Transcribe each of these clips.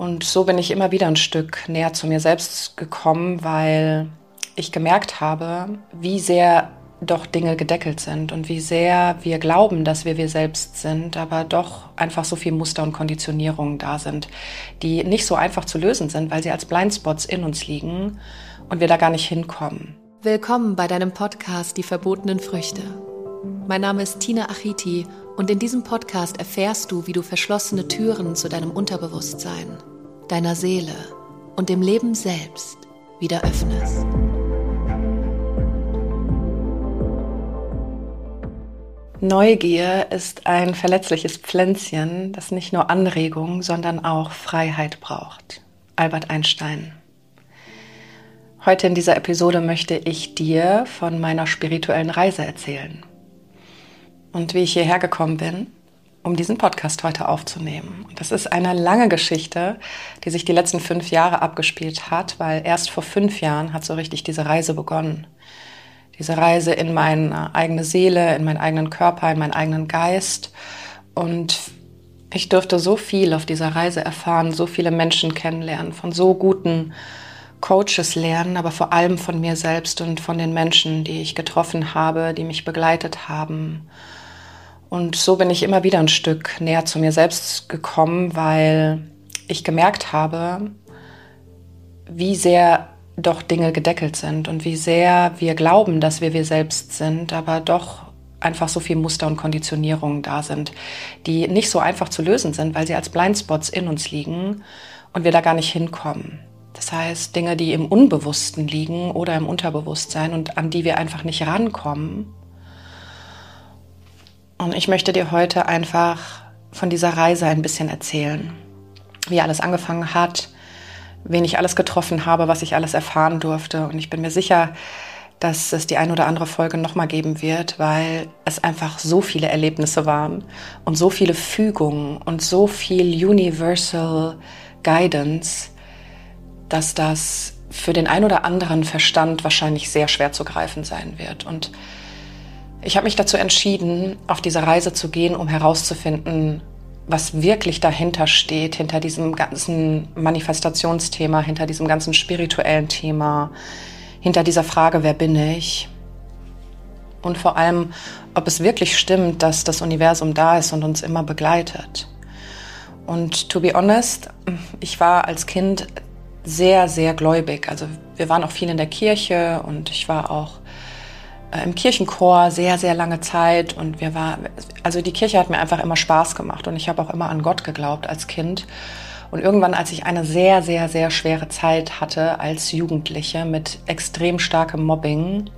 Und so bin ich immer wieder ein Stück näher zu mir selbst gekommen, weil ich gemerkt habe, wie sehr doch Dinge gedeckelt sind und wie sehr wir glauben, dass wir wir selbst sind, aber doch einfach so viel Muster und Konditionierungen da sind, die nicht so einfach zu lösen sind, weil sie als Blindspots in uns liegen und wir da gar nicht hinkommen. Willkommen bei deinem Podcast Die verbotenen Früchte. Mein Name ist Tina Achiti und in diesem Podcast erfährst du, wie du verschlossene Türen zu deinem Unterbewusstsein, deiner Seele und dem Leben selbst wieder öffnest. Neugier ist ein verletzliches Pflänzchen, das nicht nur Anregung, sondern auch Freiheit braucht. Albert Einstein. Heute in dieser Episode möchte ich dir von meiner spirituellen Reise erzählen und wie ich hierher gekommen bin, um diesen Podcast heute aufzunehmen. Das ist eine lange Geschichte, die sich die letzten fünf Jahre abgespielt hat, weil erst vor fünf Jahren hat so richtig diese Reise begonnen. Diese Reise in meine eigene Seele, in meinen eigenen Körper, in meinen eigenen Geist. Und ich durfte so viel auf dieser Reise erfahren, so viele Menschen kennenlernen, von so guten Coaches lernen, aber vor allem von mir selbst und von den Menschen, die ich getroffen habe, die mich begleitet haben. Und so bin ich immer wieder ein Stück näher zu mir selbst gekommen, weil ich gemerkt habe, wie sehr doch Dinge gedeckelt sind und wie sehr wir glauben, dass wir wir selbst sind, aber doch einfach so viel Muster und Konditionierungen da sind, die nicht so einfach zu lösen sind, weil sie als Blindspots in uns liegen und wir da gar nicht hinkommen. Das heißt, Dinge, die im Unbewussten liegen oder im Unterbewusstsein und an die wir einfach nicht rankommen und ich möchte dir heute einfach von dieser Reise ein bisschen erzählen. Wie alles angefangen hat, wen ich alles getroffen habe, was ich alles erfahren durfte. Und ich bin mir sicher, dass es die ein oder andere Folge nochmal geben wird, weil es einfach so viele Erlebnisse waren und so viele Fügungen und so viel Universal Guidance, dass das für den ein oder anderen Verstand wahrscheinlich sehr schwer zu greifen sein wird. Und ich habe mich dazu entschieden, auf diese Reise zu gehen, um herauszufinden, was wirklich dahinter steht, hinter diesem ganzen Manifestationsthema, hinter diesem ganzen spirituellen Thema, hinter dieser Frage, wer bin ich? Und vor allem, ob es wirklich stimmt, dass das Universum da ist und uns immer begleitet. Und to be honest, ich war als Kind sehr, sehr gläubig. Also wir waren auch viel in der Kirche und ich war auch im Kirchenchor sehr, sehr lange Zeit und wir war, also die Kirche hat mir einfach immer Spaß gemacht und ich habe auch immer an Gott geglaubt als Kind. Und irgendwann, als ich eine sehr, sehr, sehr schwere Zeit hatte als Jugendliche mit extrem starkem Mobbing,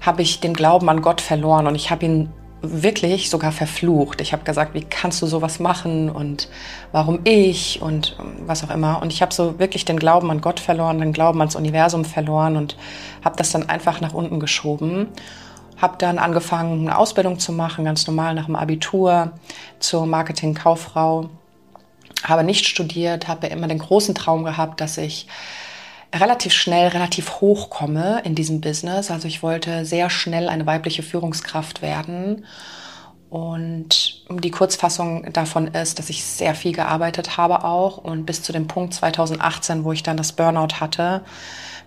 habe ich den Glauben an Gott verloren und ich habe ihn wirklich sogar verflucht. Ich habe gesagt, wie kannst du sowas machen und warum ich und was auch immer. Und ich habe so wirklich den Glauben an Gott verloren, den Glauben ans Universum verloren und habe das dann einfach nach unten geschoben. Habe dann angefangen, eine Ausbildung zu machen, ganz normal nach dem Abitur zur Marketingkauffrau. Habe nicht studiert, habe immer den großen Traum gehabt, dass ich relativ schnell, relativ hoch komme in diesem Business. Also ich wollte sehr schnell eine weibliche Führungskraft werden. Und die Kurzfassung davon ist, dass ich sehr viel gearbeitet habe auch und bis zu dem Punkt 2018, wo ich dann das Burnout hatte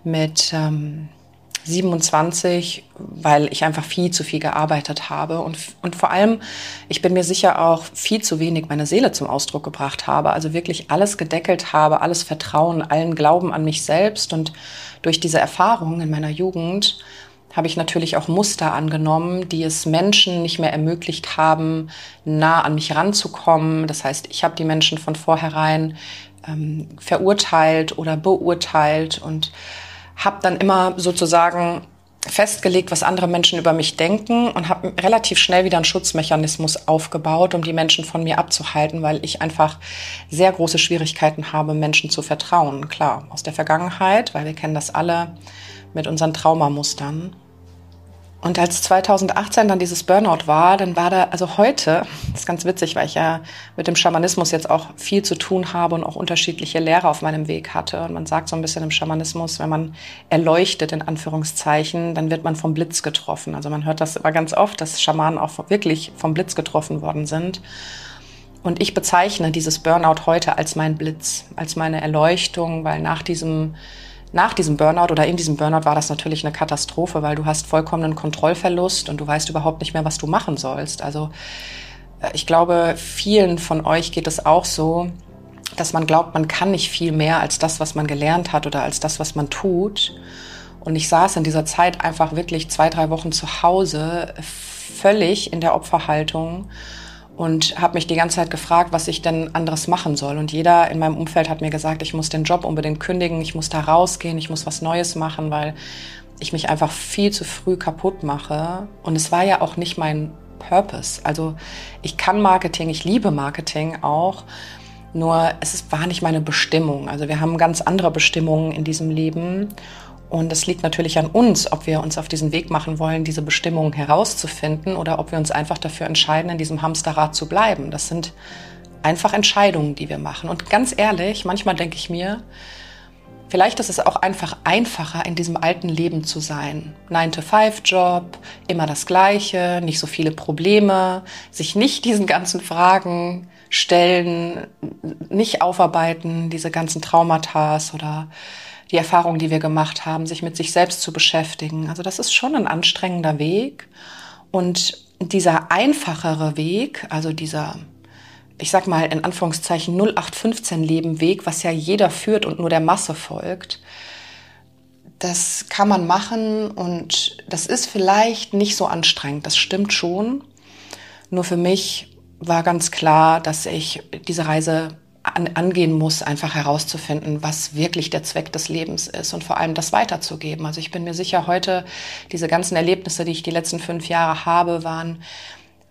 mit ähm, 27, weil ich einfach viel zu viel gearbeitet habe und, und vor allem, ich bin mir sicher auch viel zu wenig meine Seele zum Ausdruck gebracht habe, also wirklich alles gedeckelt habe, alles Vertrauen, allen Glauben an mich selbst und durch diese Erfahrung in meiner Jugend habe ich natürlich auch Muster angenommen, die es Menschen nicht mehr ermöglicht haben, nah an mich ranzukommen. Das heißt, ich habe die Menschen von vornherein ähm, verurteilt oder beurteilt und habe dann immer sozusagen festgelegt, was andere Menschen über mich denken und habe relativ schnell wieder einen Schutzmechanismus aufgebaut, um die Menschen von mir abzuhalten, weil ich einfach sehr große Schwierigkeiten habe, Menschen zu vertrauen. Klar, aus der Vergangenheit, weil wir kennen das alle mit unseren Traumamustern. Und als 2018 dann dieses Burnout war, dann war da, also heute, das ist ganz witzig, weil ich ja mit dem Schamanismus jetzt auch viel zu tun habe und auch unterschiedliche Lehrer auf meinem Weg hatte. Und man sagt so ein bisschen im Schamanismus, wenn man erleuchtet, in Anführungszeichen, dann wird man vom Blitz getroffen. Also man hört das immer ganz oft, dass Schamanen auch wirklich vom Blitz getroffen worden sind. Und ich bezeichne dieses Burnout heute als mein Blitz, als meine Erleuchtung, weil nach diesem, nach diesem Burnout oder in diesem Burnout war das natürlich eine Katastrophe, weil du hast vollkommenen Kontrollverlust und du weißt überhaupt nicht mehr, was du machen sollst. Also äh, ich glaube, vielen von euch geht es auch so, dass man glaubt, man kann nicht viel mehr als das, was man gelernt hat oder als das, was man tut. Und ich saß in dieser Zeit einfach wirklich zwei, drei Wochen zu Hause, völlig in der Opferhaltung und habe mich die ganze Zeit gefragt, was ich denn anderes machen soll. Und jeder in meinem Umfeld hat mir gesagt, ich muss den Job unbedingt kündigen, ich muss da rausgehen, ich muss was Neues machen, weil ich mich einfach viel zu früh kaputt mache. Und es war ja auch nicht mein Purpose. Also ich kann Marketing, ich liebe Marketing auch. Nur es war nicht meine Bestimmung. Also wir haben ganz andere Bestimmungen in diesem Leben. Und es liegt natürlich an uns, ob wir uns auf diesen Weg machen wollen, diese Bestimmungen herauszufinden oder ob wir uns einfach dafür entscheiden, in diesem Hamsterrad zu bleiben. Das sind einfach Entscheidungen, die wir machen. Und ganz ehrlich, manchmal denke ich mir, vielleicht ist es auch einfach einfacher, in diesem alten Leben zu sein. 9-to-5-Job, immer das Gleiche, nicht so viele Probleme, sich nicht diesen ganzen Fragen stellen, nicht aufarbeiten, diese ganzen Traumata oder die Erfahrungen, die wir gemacht haben, sich mit sich selbst zu beschäftigen. Also das ist schon ein anstrengender Weg. Und dieser einfachere Weg, also dieser, ich sag mal in Anführungszeichen 0815 Leben Weg, was ja jeder führt und nur der Masse folgt, das kann man machen und das ist vielleicht nicht so anstrengend. Das stimmt schon. Nur für mich war ganz klar, dass ich diese Reise an, angehen muss, einfach herauszufinden, was wirklich der Zweck des Lebens ist und vor allem das weiterzugeben. Also ich bin mir sicher, heute diese ganzen Erlebnisse, die ich die letzten fünf Jahre habe, waren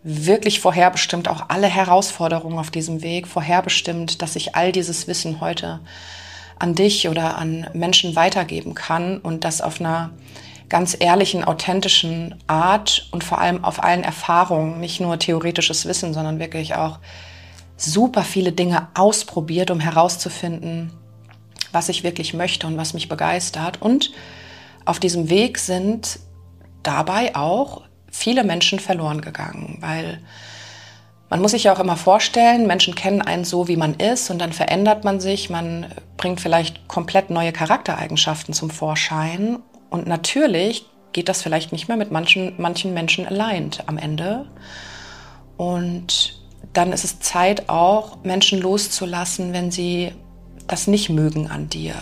wirklich vorherbestimmt, auch alle Herausforderungen auf diesem Weg vorherbestimmt, dass ich all dieses Wissen heute an dich oder an Menschen weitergeben kann und das auf einer ganz ehrlichen, authentischen Art und vor allem auf allen Erfahrungen, nicht nur theoretisches Wissen, sondern wirklich auch super viele Dinge ausprobiert, um herauszufinden, was ich wirklich möchte und was mich begeistert. Und auf diesem Weg sind dabei auch viele Menschen verloren gegangen, weil man muss sich ja auch immer vorstellen, Menschen kennen einen so, wie man ist und dann verändert man sich, man bringt vielleicht komplett neue Charaktereigenschaften zum Vorschein und natürlich geht das vielleicht nicht mehr mit manchen, manchen Menschen allein am Ende. Und dann ist es Zeit auch, Menschen loszulassen, wenn sie das nicht mögen an dir.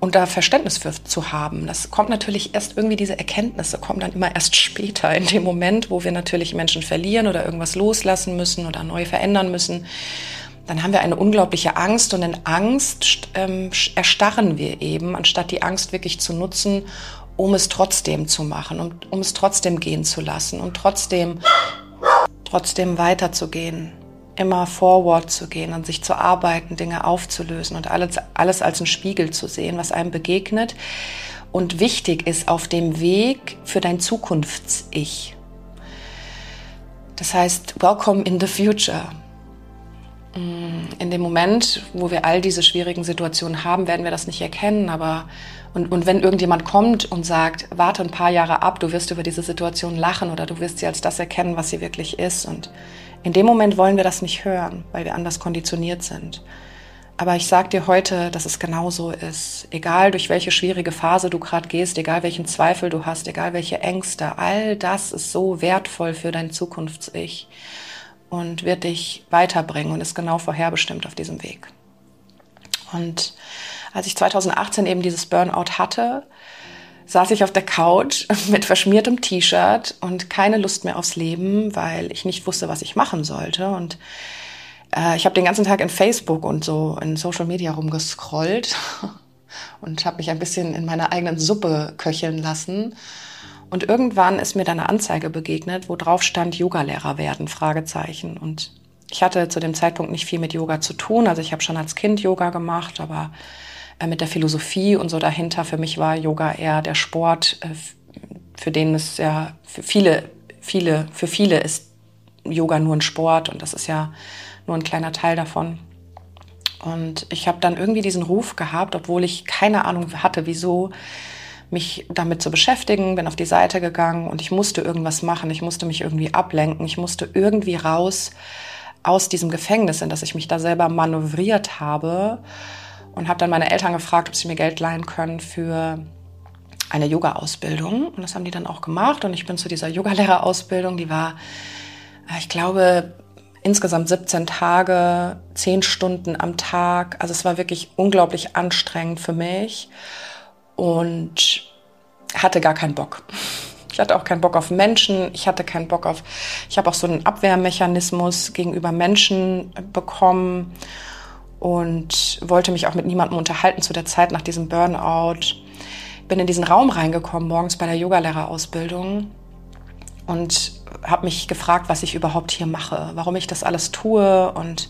Und da Verständnis für zu haben. Das kommt natürlich erst irgendwie, diese Erkenntnisse kommen dann immer erst später, in dem Moment, wo wir natürlich Menschen verlieren oder irgendwas loslassen müssen oder neu verändern müssen. Dann haben wir eine unglaubliche Angst und in Angst ähm, erstarren wir eben, anstatt die Angst wirklich zu nutzen, um es trotzdem zu machen und um es trotzdem gehen zu lassen und trotzdem trotzdem weiterzugehen, immer forward zu gehen und sich zu arbeiten, Dinge aufzulösen und alles, alles als einen Spiegel zu sehen, was einem begegnet und wichtig ist auf dem Weg für dein Zukunfts-Ich. Das heißt, welcome in the future. In dem Moment, wo wir all diese schwierigen Situationen haben, werden wir das nicht erkennen, aber und, und wenn irgendjemand kommt und sagt, warte ein paar Jahre ab, du wirst über diese Situation lachen oder du wirst sie als das erkennen, was sie wirklich ist. Und in dem Moment wollen wir das nicht hören, weil wir anders konditioniert sind. Aber ich sage dir heute, dass es genauso ist. Egal durch welche schwierige Phase du gerade gehst, egal welchen Zweifel du hast, egal welche Ängste, all das ist so wertvoll für dein Zukunfts-Ich und wird dich weiterbringen und ist genau vorherbestimmt auf diesem Weg. Und als ich 2018 eben dieses Burnout hatte, saß ich auf der Couch mit verschmiertem T-Shirt und keine Lust mehr aufs Leben, weil ich nicht wusste, was ich machen sollte. Und äh, ich habe den ganzen Tag in Facebook und so in Social Media rumgescrollt und habe mich ein bisschen in meiner eigenen Suppe köcheln lassen. Und irgendwann ist mir dann eine Anzeige begegnet, wo drauf stand Yogalehrer werden, Fragezeichen. Und ich hatte zu dem Zeitpunkt nicht viel mit Yoga zu tun. Also ich habe schon als Kind Yoga gemacht, aber mit der Philosophie und so dahinter. Für mich war Yoga eher der Sport, äh, für den es ja für viele, viele, für viele ist Yoga nur ein Sport und das ist ja nur ein kleiner Teil davon. Und ich habe dann irgendwie diesen Ruf gehabt, obwohl ich keine Ahnung hatte, wieso mich damit zu beschäftigen, bin auf die Seite gegangen und ich musste irgendwas machen, ich musste mich irgendwie ablenken, ich musste irgendwie raus aus diesem Gefängnis, in das ich mich da selber manövriert habe und habe dann meine Eltern gefragt, ob sie mir Geld leihen können für eine Yoga-Ausbildung. Und das haben die dann auch gemacht. Und ich bin zu dieser Yogalehrerausbildung, die war, äh, ich glaube, insgesamt 17 Tage, 10 Stunden am Tag. Also es war wirklich unglaublich anstrengend für mich und hatte gar keinen Bock. Ich hatte auch keinen Bock auf Menschen. Ich hatte keinen Bock auf, ich habe auch so einen Abwehrmechanismus gegenüber Menschen bekommen und wollte mich auch mit niemandem unterhalten zu der Zeit nach diesem Burnout. Bin in diesen Raum reingekommen morgens bei der Yogalehrerausbildung und habe mich gefragt, was ich überhaupt hier mache, warum ich das alles tue und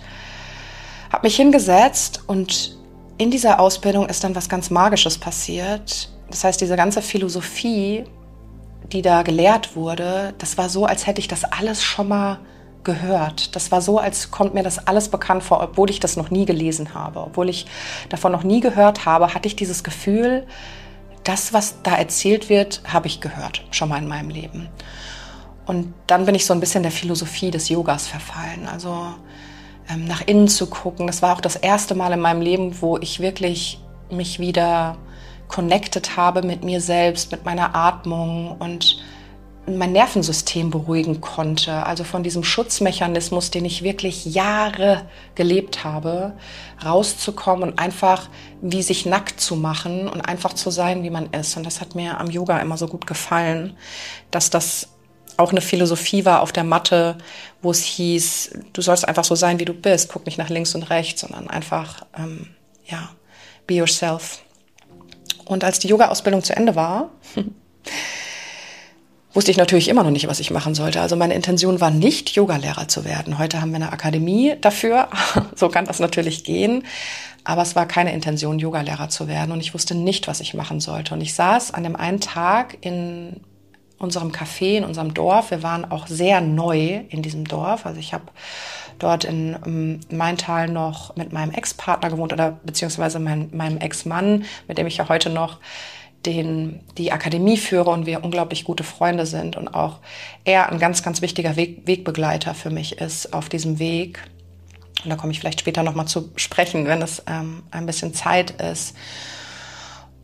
habe mich hingesetzt und in dieser Ausbildung ist dann was ganz Magisches passiert. Das heißt, diese ganze Philosophie, die da gelehrt wurde, das war so, als hätte ich das alles schon mal gehört. Das war so, als kommt mir das alles bekannt vor, obwohl ich das noch nie gelesen habe. Obwohl ich davon noch nie gehört habe, hatte ich dieses Gefühl, das, was da erzählt wird, habe ich gehört, schon mal in meinem Leben. Und dann bin ich so ein bisschen der Philosophie des Yogas verfallen. Also ähm, nach innen zu gucken. Das war auch das erste Mal in meinem Leben, wo ich wirklich mich wieder connected habe mit mir selbst, mit meiner Atmung und mein Nervensystem beruhigen konnte. Also von diesem Schutzmechanismus, den ich wirklich Jahre gelebt habe, rauszukommen und einfach wie sich nackt zu machen und einfach zu sein, wie man ist. Und das hat mir am Yoga immer so gut gefallen, dass das auch eine Philosophie war auf der Matte, wo es hieß, du sollst einfach so sein, wie du bist, guck nicht nach links und rechts, sondern einfach, ähm, ja, be yourself. Und als die Yoga-Ausbildung zu Ende war, wusste ich natürlich immer noch nicht, was ich machen sollte. Also meine Intention war nicht, Yogalehrer zu werden. Heute haben wir eine Akademie dafür. so kann das natürlich gehen. Aber es war keine Intention, Yogalehrer zu werden. Und ich wusste nicht, was ich machen sollte. Und ich saß an dem einen Tag in unserem Café, in unserem Dorf. Wir waren auch sehr neu in diesem Dorf. Also ich habe dort in um, Maintal noch mit meinem Ex-Partner gewohnt oder beziehungsweise mein, meinem Ex-Mann, mit dem ich ja heute noch den, die Akademie führe und wir unglaublich gute Freunde sind und auch er ein ganz, ganz wichtiger Weg, Wegbegleiter für mich ist auf diesem Weg. Und da komme ich vielleicht später nochmal zu sprechen, wenn es ähm, ein bisschen Zeit ist.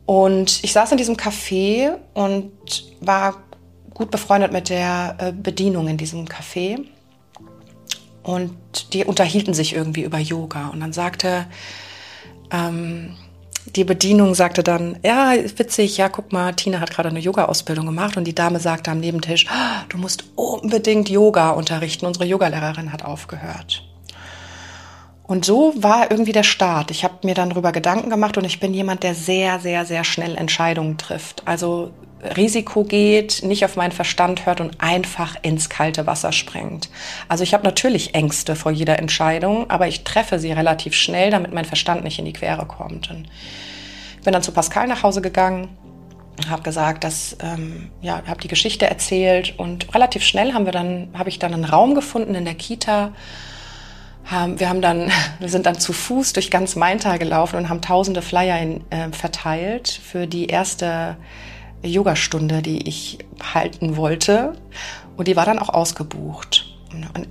Und ich saß in diesem Café und war gut befreundet mit der äh, Bedienung in diesem Café. Und die unterhielten sich irgendwie über Yoga. Und dann sagte ähm, die Bedienung sagte dann, ja, witzig, ja, guck mal, Tina hat gerade eine Yoga-Ausbildung gemacht und die Dame sagte am Nebentisch, oh, du musst unbedingt Yoga unterrichten. Unsere Yogalehrerin hat aufgehört. Und so war irgendwie der Start. Ich habe mir dann darüber Gedanken gemacht und ich bin jemand, der sehr, sehr, sehr schnell Entscheidungen trifft. Also Risiko geht, nicht auf meinen Verstand hört und einfach ins kalte Wasser springt. Also ich habe natürlich Ängste vor jeder Entscheidung, aber ich treffe sie relativ schnell, damit mein Verstand nicht in die Quere kommt. Und bin dann zu Pascal nach Hause gegangen, habe gesagt, dass ähm, ja, habe die Geschichte erzählt und relativ schnell haben wir dann habe ich dann einen Raum gefunden in der Kita. Haben, wir haben dann wir sind dann zu Fuß durch ganz Maintal gelaufen und haben tausende Flyer in, äh, verteilt für die erste Yogastunde, die ich halten wollte. Und die war dann auch ausgebucht.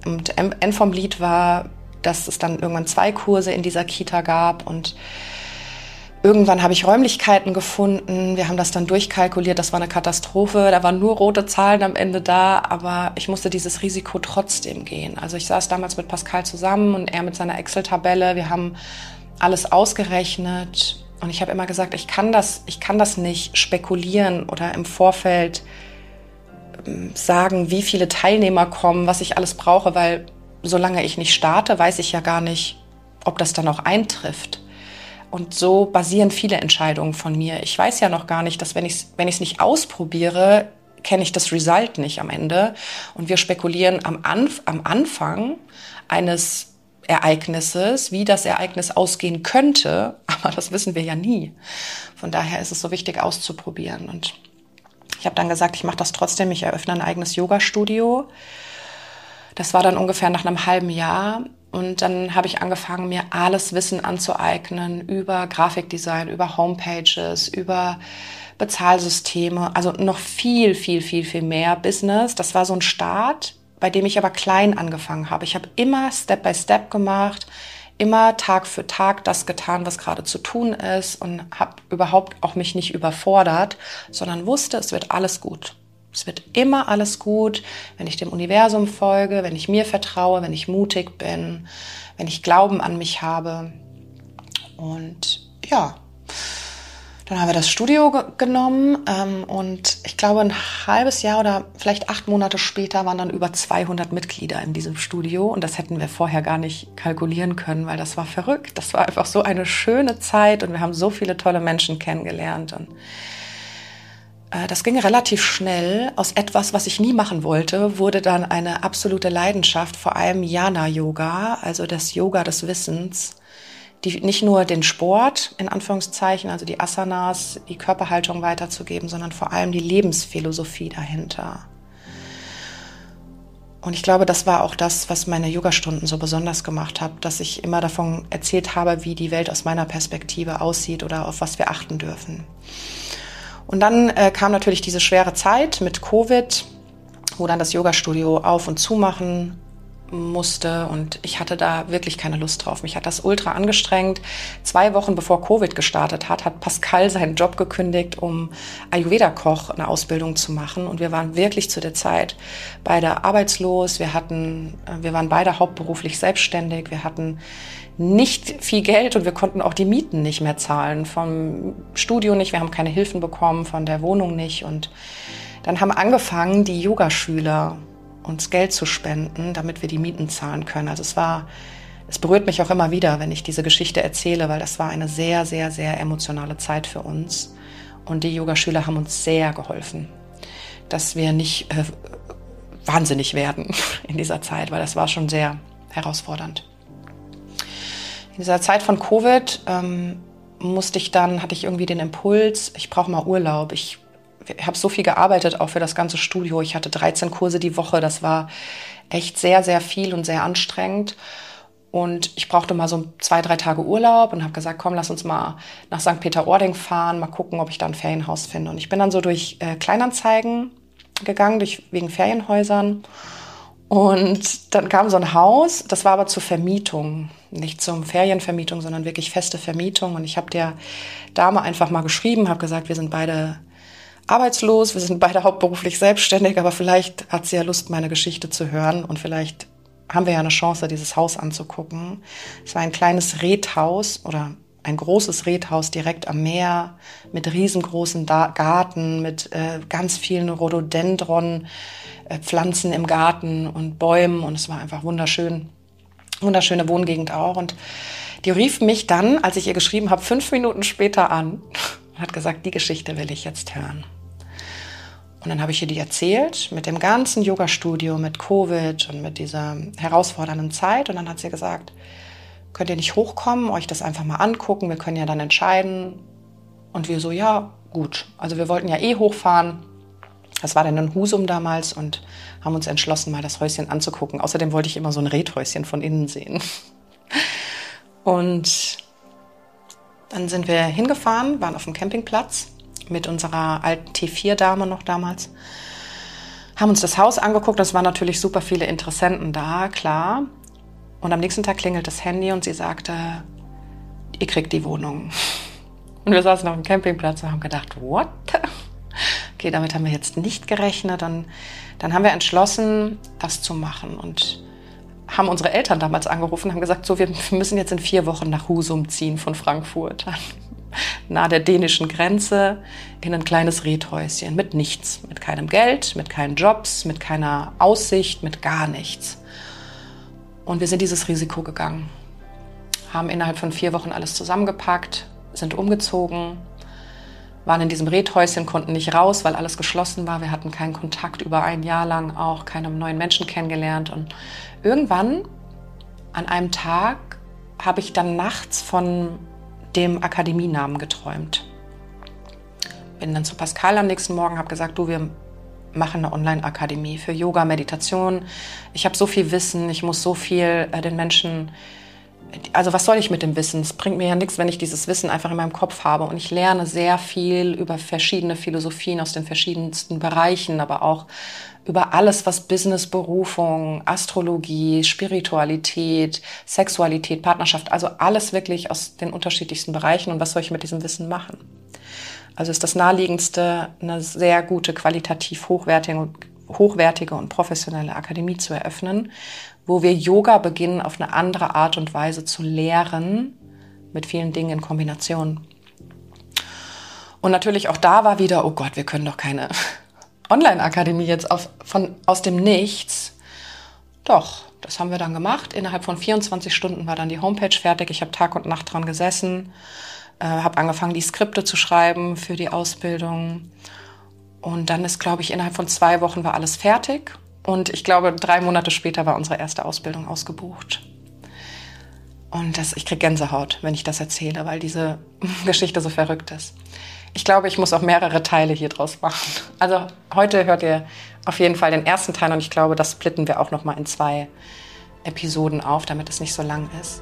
Und End vom Lied war, dass es dann irgendwann zwei Kurse in dieser Kita gab und Irgendwann habe ich Räumlichkeiten gefunden. Wir haben das dann durchkalkuliert. Das war eine Katastrophe. Da waren nur rote Zahlen am Ende da. Aber ich musste dieses Risiko trotzdem gehen. Also ich saß damals mit Pascal zusammen und er mit seiner Excel-Tabelle. Wir haben alles ausgerechnet. Und ich habe immer gesagt, ich kann das, ich kann das nicht spekulieren oder im Vorfeld ähm, sagen, wie viele Teilnehmer kommen, was ich alles brauche, weil solange ich nicht starte, weiß ich ja gar nicht, ob das dann auch eintrifft. Und so basieren viele Entscheidungen von mir. Ich weiß ja noch gar nicht, dass wenn ich es wenn nicht ausprobiere, kenne ich das Result nicht am Ende. Und wir spekulieren am, Anf am Anfang eines Ereignisses, wie das Ereignis ausgehen könnte, aber das wissen wir ja nie. Von daher ist es so wichtig auszuprobieren. Und ich habe dann gesagt, ich mache das trotzdem, ich eröffne ein eigenes Yoga-Studio. Das war dann ungefähr nach einem halben Jahr. Und dann habe ich angefangen, mir alles Wissen anzueignen über Grafikdesign, über Homepages, über Bezahlsysteme, also noch viel, viel, viel, viel mehr Business. Das war so ein Start bei dem ich aber klein angefangen habe. Ich habe immer Step by Step gemacht, immer Tag für Tag das getan, was gerade zu tun ist und habe überhaupt auch mich nicht überfordert, sondern wusste, es wird alles gut. Es wird immer alles gut, wenn ich dem Universum folge, wenn ich mir vertraue, wenn ich mutig bin, wenn ich Glauben an mich habe. Und ja, dann haben wir das Studio ge genommen ähm, und ich glaube ein halbes Jahr oder vielleicht acht Monate später waren dann über 200 Mitglieder in diesem Studio und das hätten wir vorher gar nicht kalkulieren können, weil das war verrückt. Das war einfach so eine schöne Zeit und wir haben so viele tolle Menschen kennengelernt und äh, das ging relativ schnell. Aus etwas, was ich nie machen wollte, wurde dann eine absolute Leidenschaft, vor allem Jana-Yoga, also das Yoga des Wissens die nicht nur den Sport in Anführungszeichen, also die Asanas, die Körperhaltung weiterzugeben, sondern vor allem die Lebensphilosophie dahinter. Und ich glaube, das war auch das, was meine Yogastunden so besonders gemacht hat, dass ich immer davon erzählt habe, wie die Welt aus meiner Perspektive aussieht oder auf was wir achten dürfen. Und dann äh, kam natürlich diese schwere Zeit mit Covid, wo dann das Yogastudio auf und zu machen musste und ich hatte da wirklich keine Lust drauf. Mich hat das ultra angestrengt. Zwei Wochen bevor Covid gestartet hat, hat Pascal seinen Job gekündigt, um Ayurveda-Koch eine Ausbildung zu machen und wir waren wirklich zu der Zeit beide arbeitslos. Wir hatten, äh, wir waren beide hauptberuflich selbstständig. Wir hatten nicht viel Geld und wir konnten auch die Mieten nicht mehr zahlen. Vom Studio nicht, wir haben keine Hilfen bekommen, von der Wohnung nicht und dann haben angefangen die Yogaschüler uns Geld zu spenden, damit wir die Mieten zahlen können. Also es war, es berührt mich auch immer wieder, wenn ich diese Geschichte erzähle, weil das war eine sehr, sehr, sehr emotionale Zeit für uns. Und die Yogaschüler haben uns sehr geholfen, dass wir nicht äh, wahnsinnig werden in dieser Zeit, weil das war schon sehr herausfordernd. In dieser Zeit von Covid ähm, musste ich dann, hatte ich irgendwie den Impuls, ich brauche mal Urlaub. Ich habe so viel gearbeitet, auch für das ganze Studio. Ich hatte 13 Kurse die Woche. Das war echt sehr, sehr viel und sehr anstrengend. Und ich brauchte mal so zwei, drei Tage Urlaub und habe gesagt, komm, lass uns mal nach St. Peter-Ording fahren, mal gucken, ob ich da ein Ferienhaus finde. Und ich bin dann so durch äh, Kleinanzeigen gegangen, durch, wegen Ferienhäusern. Und dann kam so ein Haus, das war aber zur Vermietung, nicht zum Ferienvermietung, sondern wirklich feste Vermietung. Und ich habe der Dame einfach mal geschrieben, habe gesagt, wir sind beide arbeitslos, wir sind beide hauptberuflich selbstständig, aber vielleicht hat sie ja Lust, meine Geschichte zu hören und vielleicht haben wir ja eine Chance, dieses Haus anzugucken. Es war ein kleines Redhaus oder ein großes Redhaus direkt am Meer mit riesengroßen Garten, mit äh, ganz vielen Rhododendron-Pflanzen äh, im Garten und Bäumen und es war einfach wunderschön. Wunderschöne Wohngegend auch. Und die rief mich dann, als ich ihr geschrieben habe, fünf Minuten später an und hat gesagt, die Geschichte will ich jetzt hören. Und dann habe ich ihr die erzählt mit dem ganzen Yoga-Studio, mit Covid und mit dieser herausfordernden Zeit. Und dann hat sie gesagt, könnt ihr nicht hochkommen, euch das einfach mal angucken, wir können ja dann entscheiden. Und wir so, ja, gut. Also wir wollten ja eh hochfahren. Das war dann in Husum damals und haben uns entschlossen, mal das Häuschen anzugucken. Außerdem wollte ich immer so ein Redhäuschen von innen sehen. Und dann sind wir hingefahren, waren auf dem Campingplatz mit unserer alten T4-Dame noch damals. Haben uns das Haus angeguckt, es waren natürlich super viele Interessenten da, klar. Und am nächsten Tag klingelt das Handy und sie sagte, ihr kriegt die Wohnung. Und wir saßen auf dem Campingplatz und haben gedacht, what? Okay, damit haben wir jetzt nicht gerechnet. Und dann haben wir entschlossen, das zu machen und haben unsere Eltern damals angerufen haben gesagt, so, wir müssen jetzt in vier Wochen nach Husum ziehen von Frankfurt. Nahe der dänischen Grenze in ein kleines Redhäuschen mit nichts, mit keinem Geld, mit keinen Jobs, mit keiner Aussicht, mit gar nichts. Und wir sind dieses Risiko gegangen, haben innerhalb von vier Wochen alles zusammengepackt, sind umgezogen, waren in diesem Redhäuschen, konnten nicht raus, weil alles geschlossen war. Wir hatten keinen Kontakt über ein Jahr lang, auch keine neuen Menschen kennengelernt. Und irgendwann, an einem Tag, habe ich dann nachts von dem Akademienamen geträumt. Bin dann zu Pascal am nächsten Morgen, habe gesagt, du, wir machen eine Online-Akademie für Yoga, Meditation. Ich habe so viel Wissen, ich muss so viel äh, den Menschen also was soll ich mit dem Wissen? Es bringt mir ja nichts, wenn ich dieses Wissen einfach in meinem Kopf habe. Und ich lerne sehr viel über verschiedene Philosophien aus den verschiedensten Bereichen, aber auch über alles, was Business, Berufung, Astrologie, Spiritualität, Sexualität, Partnerschaft, also alles wirklich aus den unterschiedlichsten Bereichen. Und was soll ich mit diesem Wissen machen? Also ist das naheliegendste, eine sehr gute, qualitativ hochwertige, hochwertige und professionelle Akademie zu eröffnen, wo wir Yoga beginnen, auf eine andere Art und Weise zu lehren, mit vielen Dingen in Kombination. Und natürlich auch da war wieder, oh Gott, wir können doch keine Online-Akademie jetzt auf, von, aus dem Nichts. Doch, das haben wir dann gemacht. Innerhalb von 24 Stunden war dann die Homepage fertig. Ich habe Tag und Nacht dran gesessen, äh, habe angefangen, die Skripte zu schreiben für die Ausbildung. Und dann ist, glaube ich, innerhalb von zwei Wochen war alles fertig. Und ich glaube, drei Monate später war unsere erste Ausbildung ausgebucht. Und das, ich kriege Gänsehaut, wenn ich das erzähle, weil diese Geschichte so verrückt ist. Ich glaube, ich muss auch mehrere Teile hier draus machen. Also heute hört ihr auf jeden Fall den ersten Teil und ich glaube, das splitten wir auch noch mal in zwei Episoden auf, damit es nicht so lang ist.